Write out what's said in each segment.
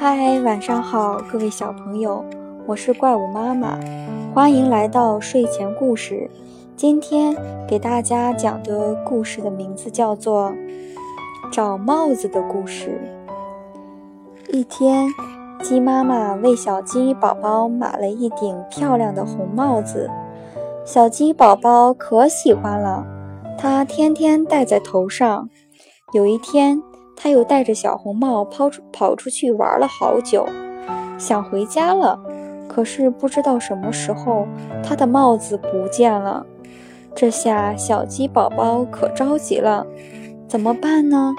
嗨，晚上好，各位小朋友，我是怪物妈妈，欢迎来到睡前故事。今天给大家讲的故事的名字叫做《找帽子的故事》。一天，鸡妈妈为小鸡宝宝买了一顶漂亮的红帽子，小鸡宝宝可喜欢了，它天天戴在头上。有一天，他又戴着小红帽跑出跑出去玩了好久，想回家了。可是不知道什么时候，他的帽子不见了。这下小鸡宝宝可着急了，怎么办呢？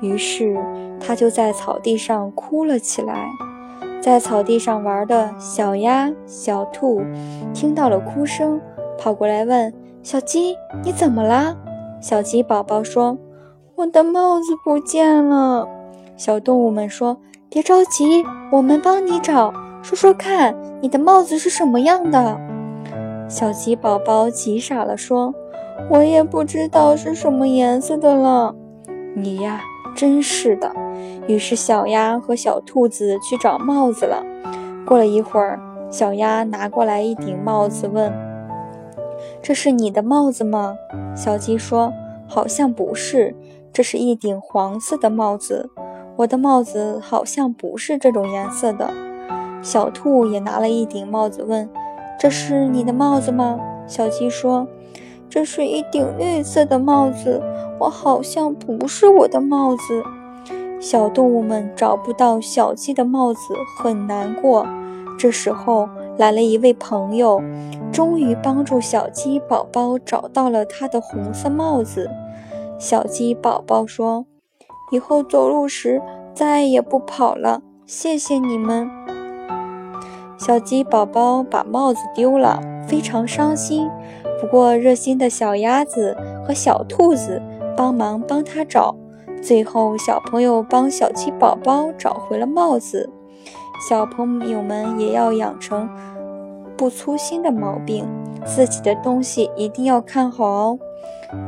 于是他就在草地上哭了起来。在草地上玩的小鸭、小兔听到了哭声，跑过来问小鸡：“你怎么啦？”小鸡宝宝说。我的帽子不见了，小动物们说：“别着急，我们帮你找。说说看，你的帽子是什么样的？”小鸡宝宝急傻了，说：“我也不知道是什么颜色的了。”你呀，真是的。于是小鸭和小兔子去找帽子了。过了一会儿，小鸭拿过来一顶帽子，问：“这是你的帽子吗？”小鸡说：“好像不是。”这是一顶黄色的帽子，我的帽子好像不是这种颜色的。小兔也拿了一顶帽子，问：“这是你的帽子吗？”小鸡说：“这是一顶绿色的帽子，我好像不是我的帽子。”小动物们找不到小鸡的帽子，很难过。这时候来了一位朋友，终于帮助小鸡宝宝找到了他的红色帽子。小鸡宝宝说：“以后走路时再也不跑了，谢谢你们。”小鸡宝宝把帽子丢了，非常伤心。不过热心的小鸭子和小兔子帮忙帮他找，最后小朋友帮小鸡宝宝找回了帽子。小朋友们也要养成不粗心的毛病，自己的东西一定要看好哦。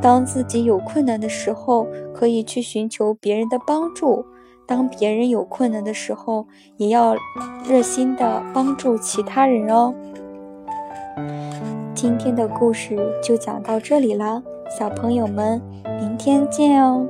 当自己有困难的时候，可以去寻求别人的帮助；当别人有困难的时候，也要热心的帮助其他人哦。今天的故事就讲到这里啦，小朋友们，明天见哦。